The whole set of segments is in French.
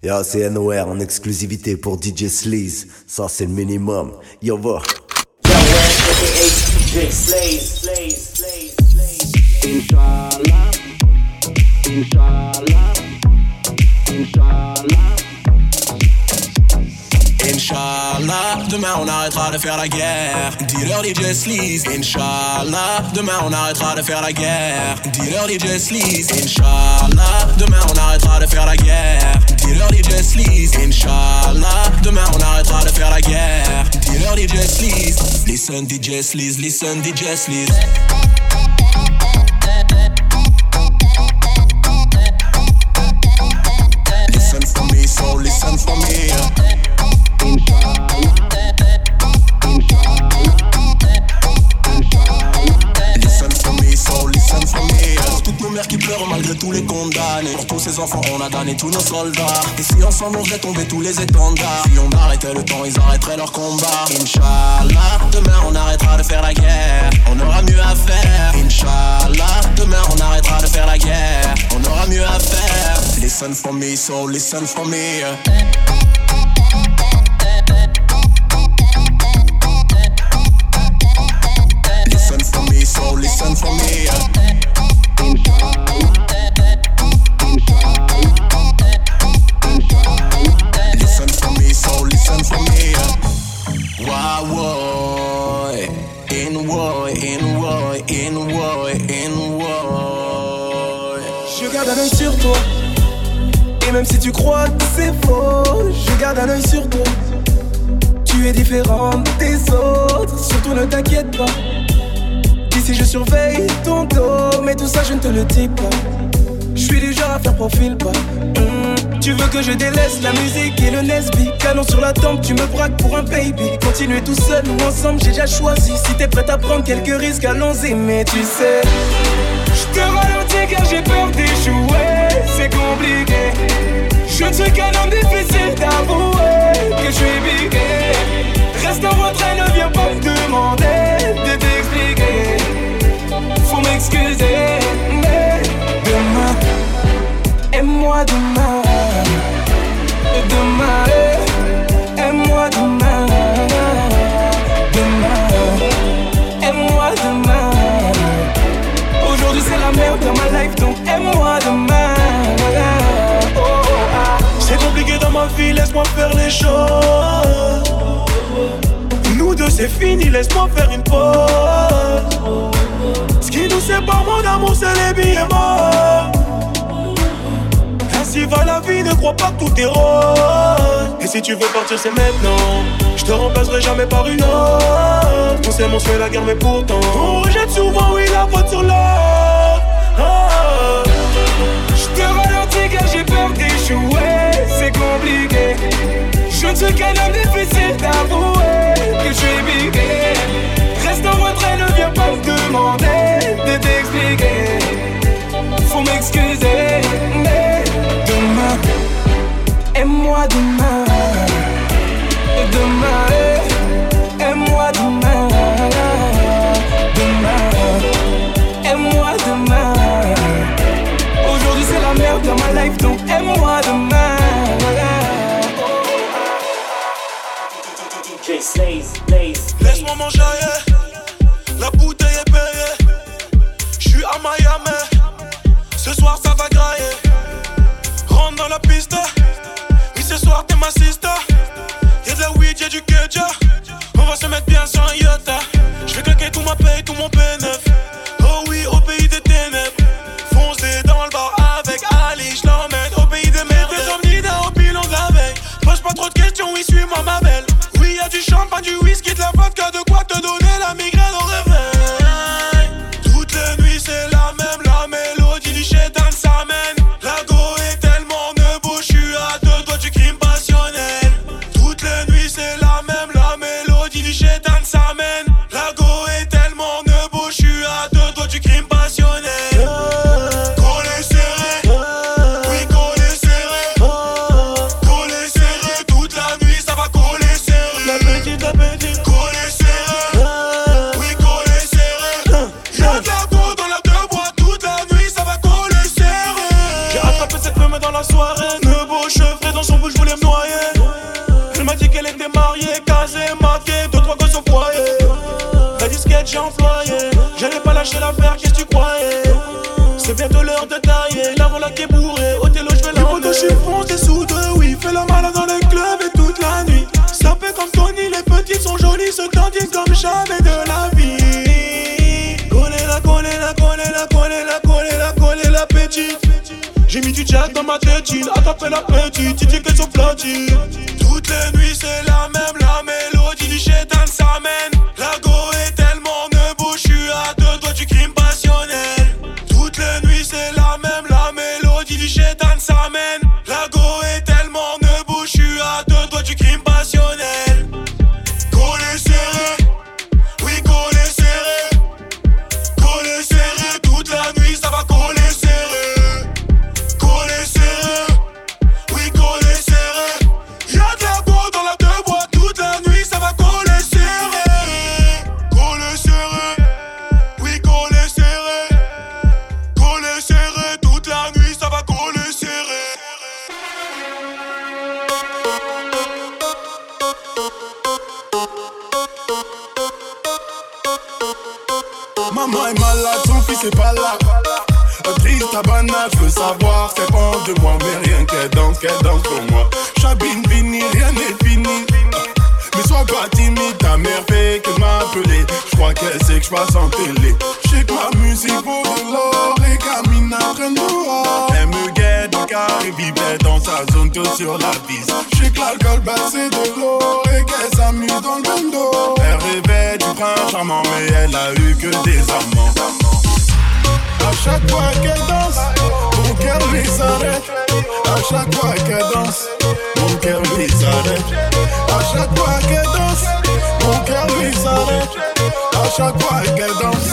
Yo, c'est NOR en exclusivité pour DJ Sleaze. Ça, c'est le minimum. Yo, va. Inch'Allah. Inch'Allah. Inch'Allah. Inch'Allah, demain on arrêtera de faire la guerre. Dis-leur DJ Sleaze, Inch'Allah, demain on arrêtera de faire la guerre. Dis-leur DJ Sleaze, Inch'Allah, demain on arrêtera de faire la guerre. Dis-leur DJ Sleaze, Inch'Allah, demain on arrêtera de faire la guerre. Dis-leur DJ Sleaze, listen DJ Sleaze, listen DJ Sleaze. Nos mères qui pleurent malgré tous les condamnés. Pour tous ces enfants, on a donné tous nos soldats. Et si ensemble on faisait tomber tous les étendards, si on arrêtait le temps, ils arrêteraient leur combat. Inch'Allah, demain on arrêtera de faire la guerre. On aura mieux à faire. Inch'Allah, demain on arrêtera de faire la guerre. On aura mieux à faire. Listen for me, so listen for me. Même si tu crois que c'est faux, je garde un œil sur toi. Tu es différente des autres, surtout ne t'inquiète pas. Si je surveille ton dos, mais tout ça je ne te le dis pas. Je suis du genre à faire profil pas. Hmm, tu veux que je délaisse la musique et le Nesby? Canon sur la tempe, tu me braques pour un baby. Continuer tout seul ou ensemble, j'ai déjà choisi. Si t'es prête à prendre quelques risques, allons-y. Mais tu sais, je te ralentis car j'ai peur d'échouer. C'est compliqué. Je ne suis qu'un homme difficile d'avouer que je suis piqué. Reste en retrait, ne viens pas me demander de t'expliquer. Faut m'excuser, mais demain, aime-moi demain. Demain, faire les choses. Nous deux c'est fini, laisse-moi faire une pause. Ce qui nous sépare, mon amour, c'est les billets morts. Ainsi va la vie, ne crois pas que tout est rose. Et si tu veux partir, c'est maintenant. Je te remplacerai jamais par une autre. On s'aime, on se la guerre, mais pourtant. On rejette souvent, oui, la faute sur l'autre. Ah. Je te ralentis car j'ai peur d'échouer. Je ne suis qu'un homme difficile d'avouer que je suis piqué. Reste en retrait, ne viens pas me demander de t'expliquer. Faut m'excuser, mais demain, aime-moi demain. Demain, aime-moi demain. Demain, aime-moi demain. Aujourd'hui c'est la merde dans ma life, donc aime-moi demain. Laisse-moi manger, eh. la bouteille est payée. J'suis à Miami, ce soir ça va grailler. Rentre dans la piste, oui ce soir t'es ma sister. Y'a de la weed, y'a du keja, on va se mettre bien sans iota. J'vais claquer tout ma paye, tout mon paye. pas du whisky, de la vodka, de quoi te donner la migraine. Qui est télo, je vais la. Je suis foncé sous deux, oui, fais la malade dans le club et toute la nuit. Ça fait comme Tony, les petites sont jolies, se tendent comme jamais de la vie. Coller la, coller la, coller la, coller la, coller la, coller la petite. J'ai mis du jack dans ma tétine, attrapé la petite, tu dis qu'elle sont platine. Qu'elle danse, pour moi. Chabine fini, rien n'est fini. Mais sois pas timide, ta mère fait que m'appeler. Je crois qu'elle sait que je passe en télé. Je sais que ma musique de l'or, les gamines apprennent dehors. Elle me guette dans car et vivait dans sa zone que sur la vis. Je sais que l'alcool c'est de l'eau et qu'elle s'amuse dans le bando. Elle rêvait du prince charmant, mais elle a eu que des amants. À chaque fois qu'elle danse, mon cœur lui s'arrête. À chaque fois qu'elle danse, mon cœur lui s'arrête. À chaque fois qu'elle danse, mon cœur lui s'arrête. À chaque fois qu'elle danse,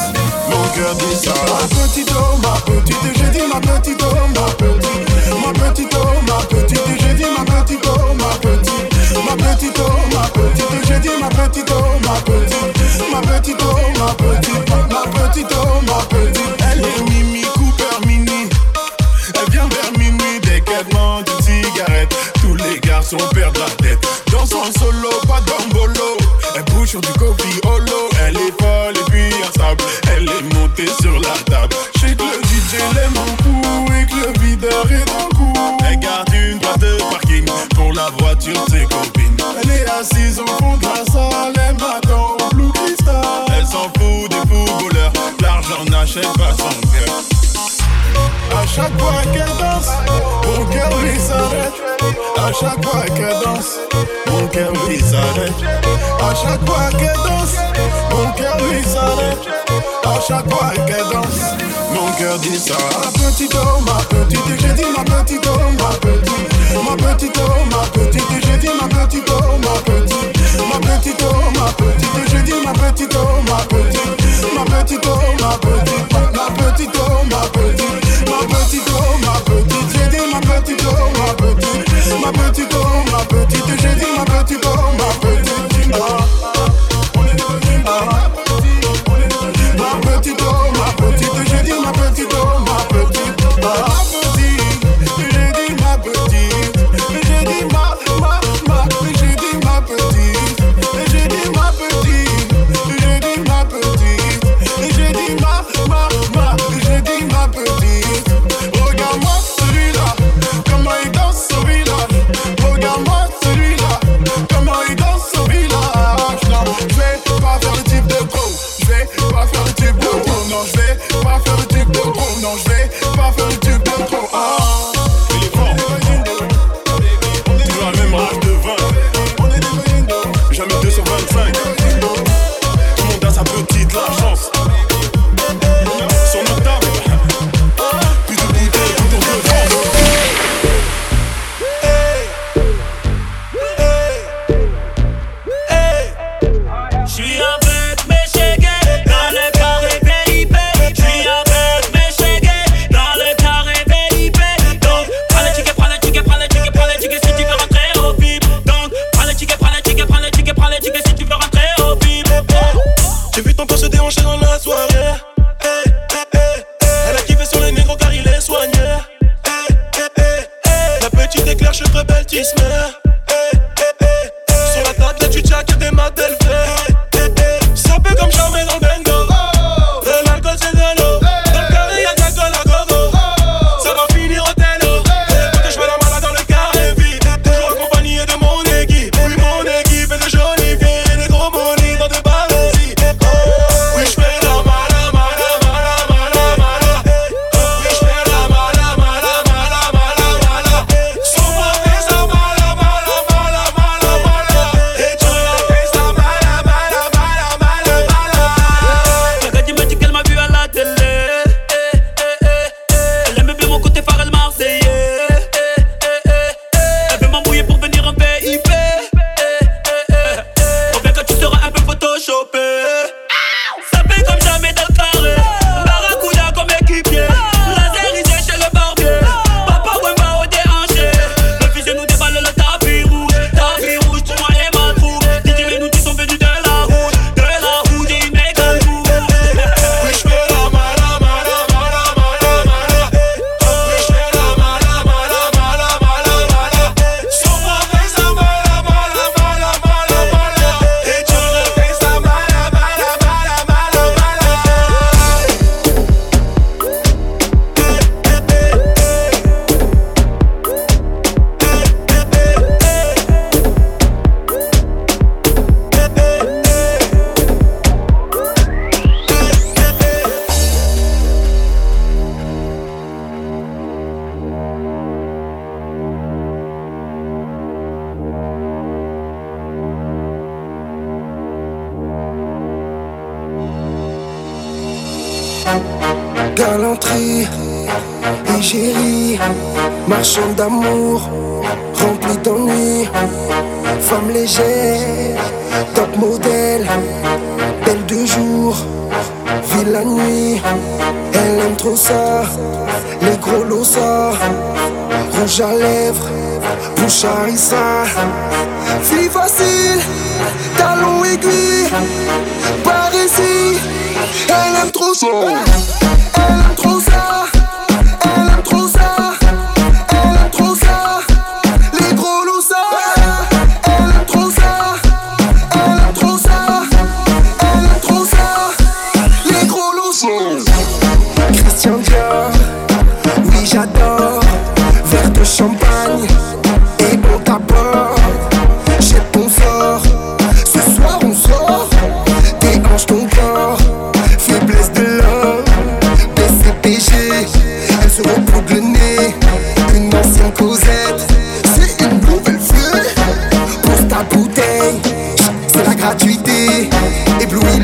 mon cœur lui s'arrête. Ma petite oh, ma petite, j'ai dit ma petite oh, ma petite. Ma petite oh, ma petite, j'ai dit ma petite oh, ma petite. Ma petite oh, ma petite, j'ai dit ma petite oh, ma petite. Ma petite oh, ma petite, ma petite oh, ma petite. Elle est petite oh, ma petite, j'ai dit ma petite oh, ma petite. Ma petite oh, ma petite, j'ai dit ma petite oh, ma petite. Ma petite oh, ma petite, j'ai dit ma petite oh, ma petite. Ma petite oh, ma petite, ma petite oh, ma petite. Ma petite oh, ma petite, j'ai dit ma petite oh, ma petite. Ma petite oh, top modèle, belle de jour, ville la nuit, elle aime trop ça, les gros losa, rouge à lèvres, bouche à fille facile, talon aiguille, par ici, elle aime trop ça. Elle aime trop ça.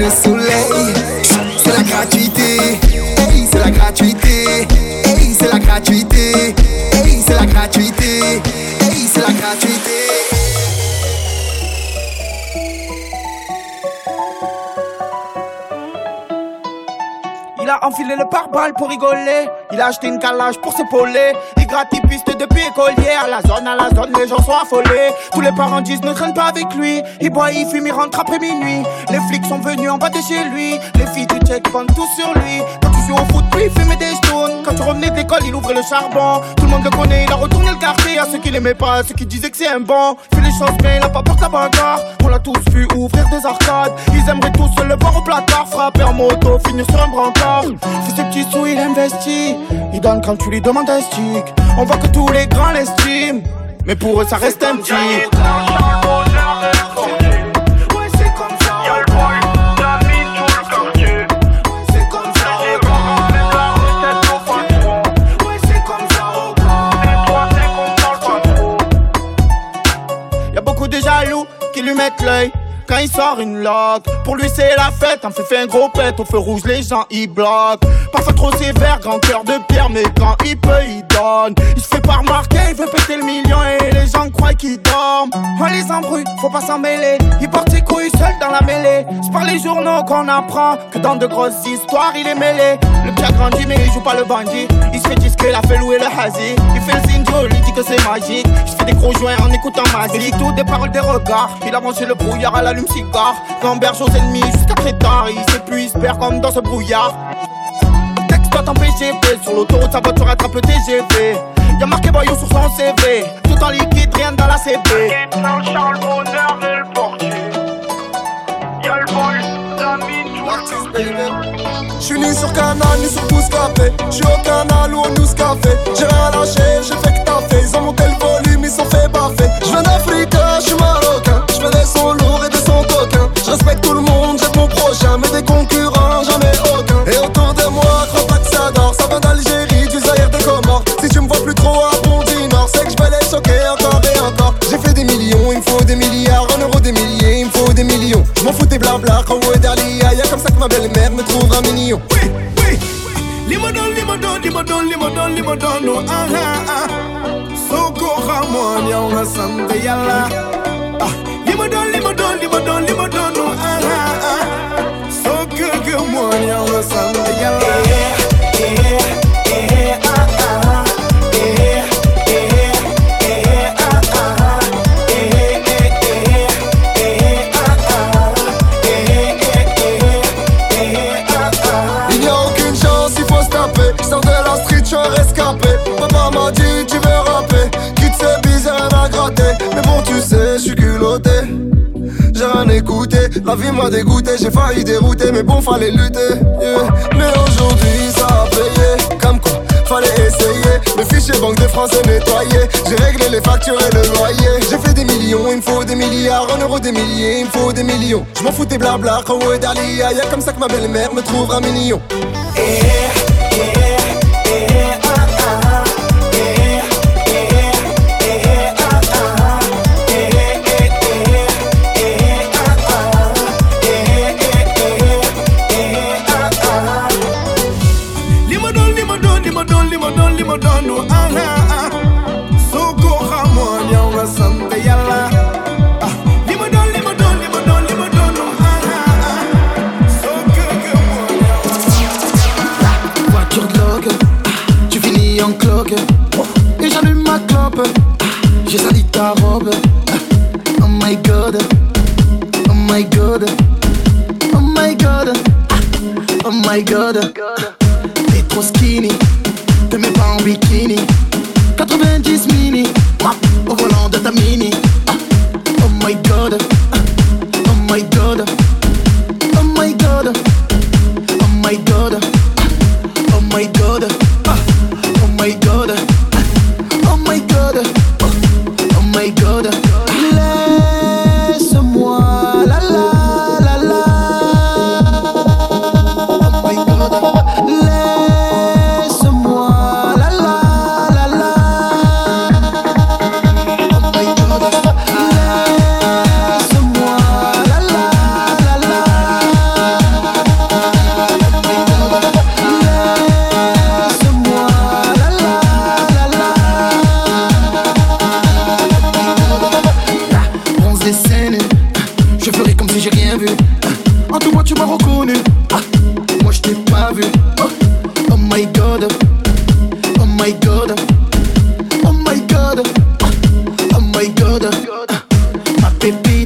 Le soleil. C'est la gratuité. C'est la gratuité. C'est la gratuité. C'est la gratuité. C'est la gratuité. Il a enfilé le pare-balles pour rigoler. Il a acheté une calage pour s'épauler. Il gratte depuis À la zone, à la zone, les gens sont affolés. Tous les parents disent ne traîne pas avec lui. Il boit, il fume, il rentre après minuit. Les flics sont venus en bas de chez lui. Les filles du checkpoint tout sur lui. Quand tu joues au foot, lui, il fumait des stones. Quand tu revenais de l'école, il ouvrait le charbon. Tout le monde le connaît, il a retourné le quartier. À ceux qui l'aimaient pas, à ceux qui disaient que c'est un bon. Fait les choses bien, il a pas peur de la bagarre. On l'a tous vu ouvrir des arcades. Ils aimeraient tous se le voir au placard. Frapper en moto, finir sur un brancard. Fait ses petits sous, il investit. Il donne quand tu lui demandes un stick. On voit que tous les grands l'estiment. Mais pour eux, ça reste un petit. Ouais, c'est comme ça. C'est comme ça. Ouais, c'est comme ça. Y'a beaucoup de jaloux qui lui mettent l'œil. Quand il sort une loque, pour lui c'est la fête. On fait, fait un gros pet, au feu rouge, les gens ils bloquent. Parfois trop sévère, grand cœur de pierre, mais quand il peut, il donne. Il se fait pas remarquer, il veut péter le million et les gens croient qu'il dorment. On les embrouille, faut pas s'en mêler. Il porte ses couilles seul dans la mêlée. C'est par les journaux qu'on apprend que dans de grosses histoires il est mêlé. Le petit a grandi, mais il joue pas le bandit. Il se fait disque, il a fait louer le hazy. Il fait le zinjo, lui dit que c'est magique. Il se fait des gros joints en écoutant ma. Tout des paroles, des regards. Il a branché le brouillard à l'allume cigare. Gamberge aux ennemis jusqu'à très tard. Il sait plus, il se perd comme dans ce brouillard. Texte en PGV, sur l'autoroute sa voiture attrape le TGV. Y'a marqué boyau sur son CV, tout en liquide, rien dans la CB. Charles Bonheur et le portier. Y'a le boy, la mine, J'suis ni sur canal ni sur Bouscapé J'suis au canal ou au News Café J'ai rien lâché, j'ai fait que t'as fait Ils ont monté le volume, ils sont fait baffer J'viens d'Afrique, j'suis marocain J'fais des coquins J'respecte tout le monde, j'ai mon prochain Mais des concurrents, j'en ai aucun Et autour de moi, crois pas que ça dort Ça vient d'Algérie, du Zaïre, des Comores Si tu me vois plus trop à Bondy Nord C'est que j'vais les choquer encore et encore J'ai fait des millions, il me faut des milliards En euros des milliers, il me faut des millions J'm'en fous des blabla, quand ouais Dalia Y'a comme ça que ma belle-mère me trouvera mignon Oui, oui. Limodon, limodon, limodon, limodon, limodon, no, ah, ah, ah. Soko Ramon, ya sante yala. Ah, limodon, limodon, limodon, limodon. Soko Ramon, ya una sante rien la vie m'a dégoûté. J'ai failli dérouter, mais bon, fallait lutter. yeah. Mais aujourd'hui, ça a payé. Comme quoi, fallait essayer. Le fichier banque de France est nettoyé. J'ai réglé les factures et le loyer. J'ai fait des millions, il me faut des milliards. En euros, des milliers, il me faut des millions. Je m'en fous des blabla, Kawo et Dalia. Y'a comme ça que ma belle-mère me trouvera mignon. Limodon,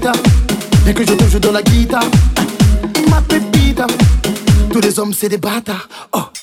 pépita. Dès que je te dans la guitare, ma pépita. Tous les hommes, c'est des bâtards. Oh.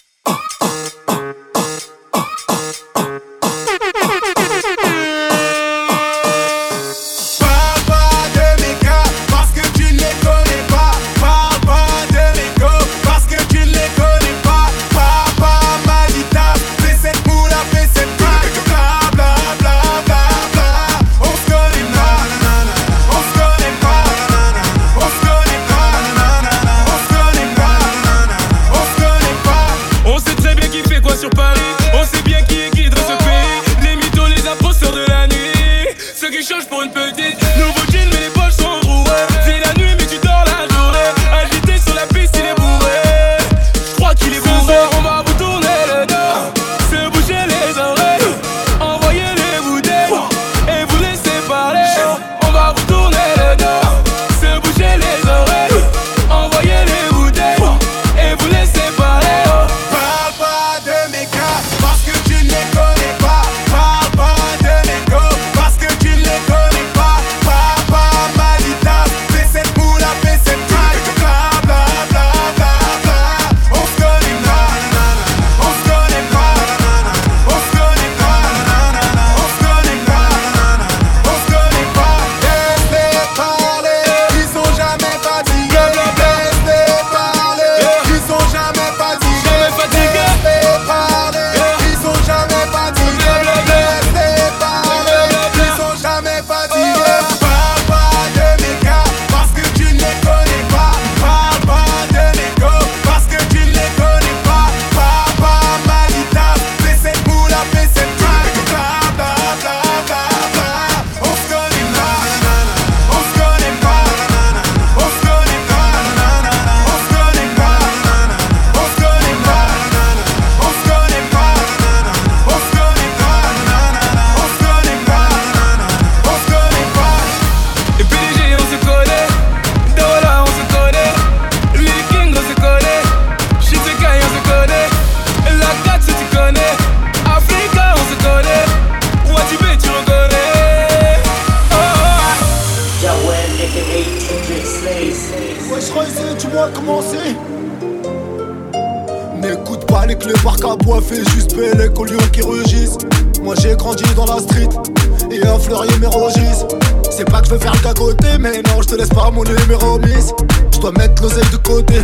homies. Je dois mettre l'oseille de côté.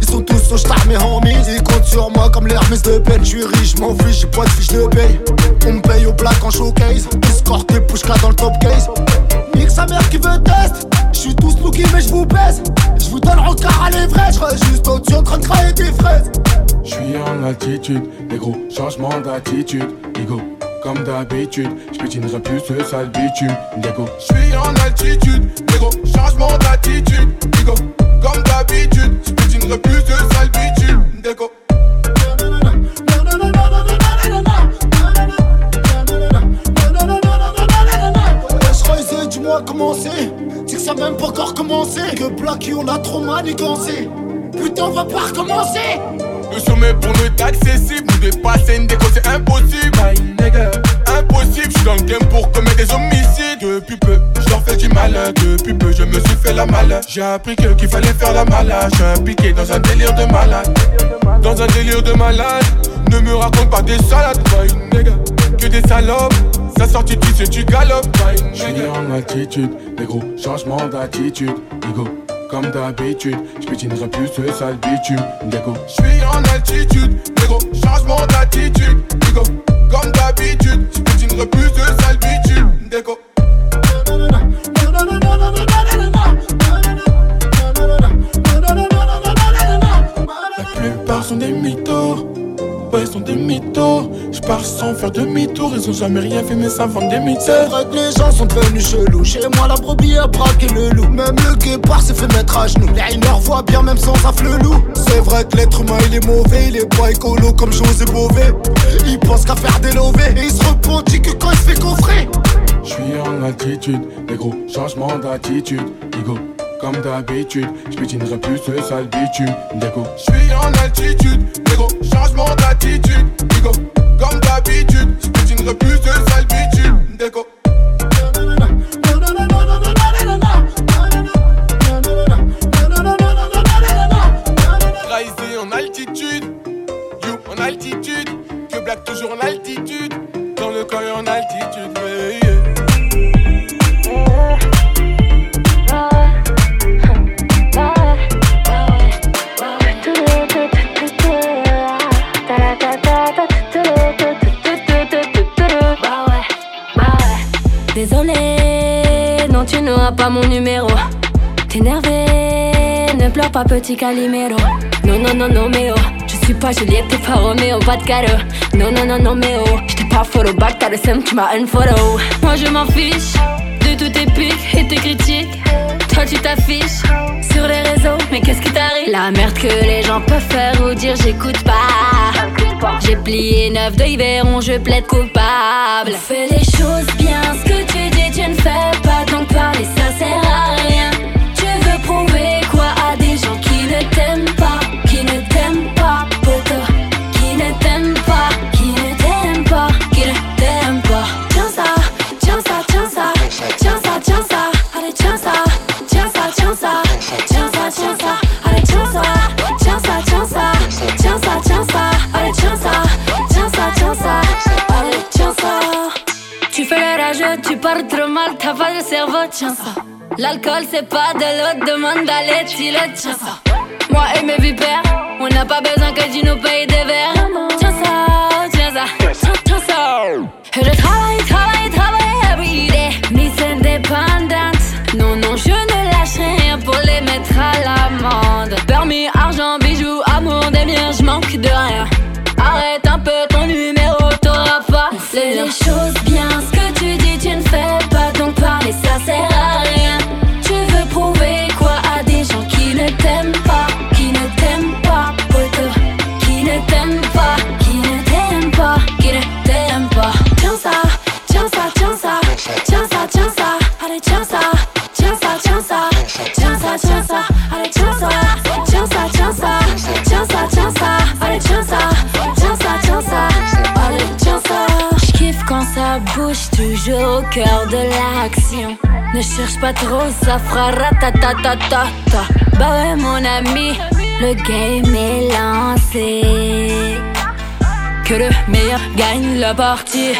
Ils sont tous au star, mes homies. Ils comptent sur moi comme l'Hermès de peine. J'suis riche, m'en fiche, j'ai pas de fiche de paye. On me paye au black en showcase. Escorté, pushka dans le top case. Nique sa mère qui veut test. J'suis tous looky, mais j'vous baise. J'vous donne rencard à l'Everest. J'reste juste au-dessus en train de des fraises. J'suis en altitude, des gros changements d'attitude. Igo, comme d'habitude, j'pétine plus ce sale bitume. Dégo, j'suis en altitude, des gros change mon attitude. Digo, comme d'habitude, plus de salvitude. Déco. Que ça pas encore commencer. Que on a trop manigancé. Putain, on va pas recommencer. Le sommet pour nous est accessible, nous dépasser une déco, c'est impossible. My nigga. Impossible, dans le game pour commettre des omissions. Depuis peu, je depuis peu, me suis fait la malle. J'ai appris que qu'il fallait faire la malade. Je suis impliqué dans un délire de malade. Dans un délire de malade, ne me raconte pas des salades, Que des salopes, ça sortit tu sais, tu galopes, Je suis en altitude, des gros changements d'attitude, ego comme d'habitude. J'pétinerai plus ce sale bitume, Je suis en altitude, gros changement d'attitude, Digo, comme d'habitude. J'pétinerai plus ce sale bitume, déco. Des mythos. Je pars sans faire demi-tour, ils ont jamais rien fait, mais ça vend des mythos. C'est vrai que les gens sont devenus chelous. Chez moi, la brebis a braqué le loup. Même le guépard s'est fait mettre à genoux. Les leur voient bien, même sans affle loup. C'est vrai que l'être humain il est mauvais, il est pas écolo comme José Bové. Il pense qu'à faire des lovés et il se repentit que quand il fait coffrer. Je suis en altitude, des gros changements d'attitude. Ego comme d'habitude. J'pétinerai plus ce sale bitume, déco. J'suis en altitude, gros changement d'attitude, digo. Comme d'habitude, j'pétinerai plus ce sale bitume, déco. Pas mon numéro. T'énervé, ne pleure pas petit Calimero. Non, non, non, non, mais oh. Je suis pas Juliette, t'es pas Roméo, pas de cadeau. Non, non, non, non, mais oh. J'étais pas photo back, t'as le seum, tu m'as une photo. Moi je m'en fiche de tous tes pics et tes critiques. Toi tu t'affiches réseaux, mais qu'est-ce qui t'arrive? La merde que les gens peuvent faire ou dire j'écoute pas. J'ai plié neuf de verront, je plaide coupable. Fais les choses bien, ce que tu dis, tu ne fais pas. Donc parler, ça sert à rien. Trop mal, t'as pas cerveau, ça. L'alcool c'est pas de l'eau, demande le tiens ça. Moi et mes vipères, on n'a pas besoin que tu nous payes des verres. Tiens, tiens ça. Et je travaille, travaille, travaille everyday. Miss indépendante, non, non, je ne lâcherai rien pour les mettre à l'amende. Permis, argent, bijoux, amour, des miens, je manque de rien. Tiens ça, allez tiens ça, tiens ça, tiens ça, tiens ça, allez tiens ça, tiens ça, tiens allez tiens ça. J'kiffe quand ça bouge toujours au cœur de l'action. Ne cherche pas trop, ça fera ratatatata. Bah ouais mon ami, le game est lancé. Que le meilleur gagne la partie.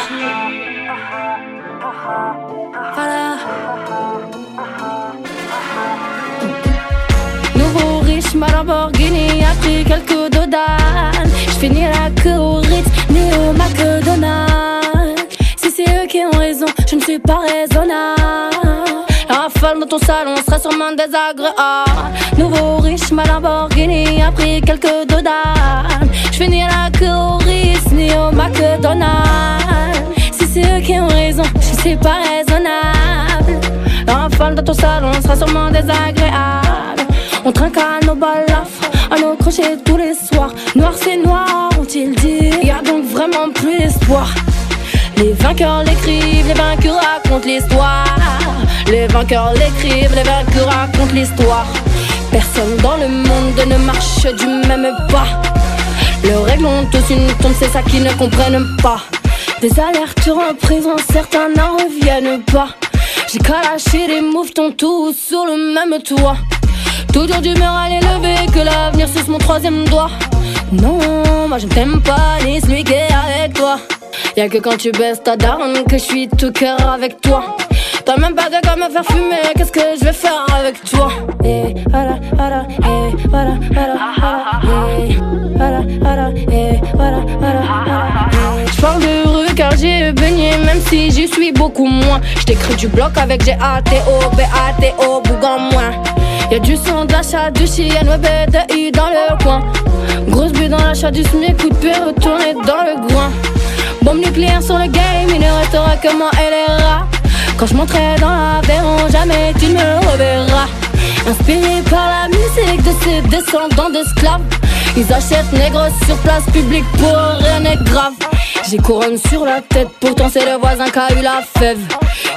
Ma Lamborghini a pris quelques dodanes. J'finis la queue au Ritz, ni au McDonald's. Si c'est eux qui ont raison, je ne suis pas raisonnable. La rafale dans ton salon sera sûrement désagréable. Nouveau riche, ma Lamborghini a pris quelques dodanes. J'finis la queue au Ritz, ni au McDonald's. Si c'est eux qui ont raison, je ne suis pas raisonnable. La rafale dans ton salon sera sûrement désagréable. On trinque à nos balafres, à nos crochets tous les soirs. Noir c'est noir, ont-ils dit Y a donc vraiment plus d'espoir. Les vainqueurs l'écrivent, les vaincus racontent l'histoire. Les vainqueurs l'écrivent, les vaincus racontent l'histoire. Personne dans le monde ne marche du même pas. Le règles ont tous une tombe, c'est ça qu'ils ne comprennent pas. Des alertes en certains n'en reviennent pas. J'ai lâcher les ton tous sur le même toit. Toujours d'humeur à l'élever, que l'avenir suce mon troisième doigt. Non, moi je ne t'aime pas, ni celui qui est avec toi. Y'a que quand tu baisses ta daronne que je suis tout cœur avec toi. T'as même pas de quoi me faire fumer, qu'est-ce que je vais faire avec toi? Et voilà, voilà, voilà, et voilà, voilà, et voilà, voilà, voilà. Je parle de rue car j'ai baigné, même si j'y suis beaucoup moins. J't'écris du bloc avec G-A-T-O, B-A-T-O, bougon moins. Y'a du son d'achat, du chien, web de I dans le coin. Grosse but dans l'achat du SMIC, coup de pied retourné dans le groin. Bombe nucléaire sur le game, il ne restera que moi et les rats. Quand je monterai dans l'avion, jamais tu ne me reverras. Inspiré par la musique de ces descendants d'esclaves. Ils achètent nègres sur place publique pour rien n'est grave. J'ai couronne sur la tête, pourtant c'est le voisin qui a eu la fève.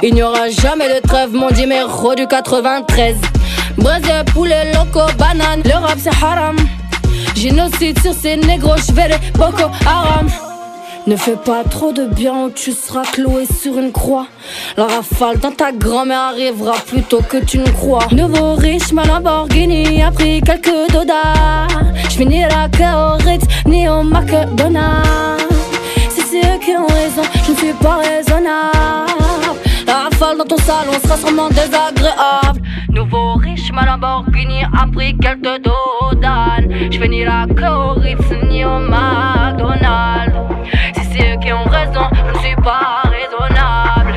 Il n'y aura jamais de trêve, mon numéro du 93. Brésil, poulet, loco, banane, le rap c'est haram. Génocide sur ces négros, je vais les Boko Haram. Ne fais pas trop de bien ou tu seras cloué sur une croix. La rafale dans ta grand-mère arrivera plus tôt que tu ne crois. Nouveau riche, ma Lamborghini a pris quelques. Je finis la au Ritz ni au McDonald's. Si c'est eux qui ont raison, je ne suis pas raisonnable. La rafale dans ton salon sera sûrement désagréable. Ma Lamborghini a pris quelques dollars. Je finis la Ritz ni au McDonald's c'est eux qui ont raison, je ne suis pas raisonnable.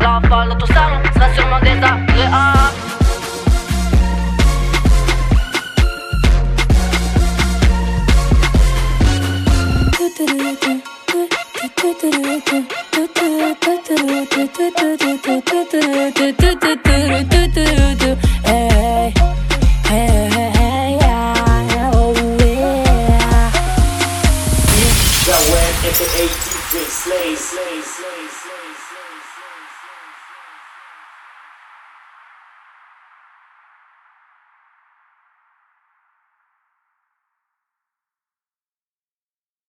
La dans ton salon sera sûrement désagréable.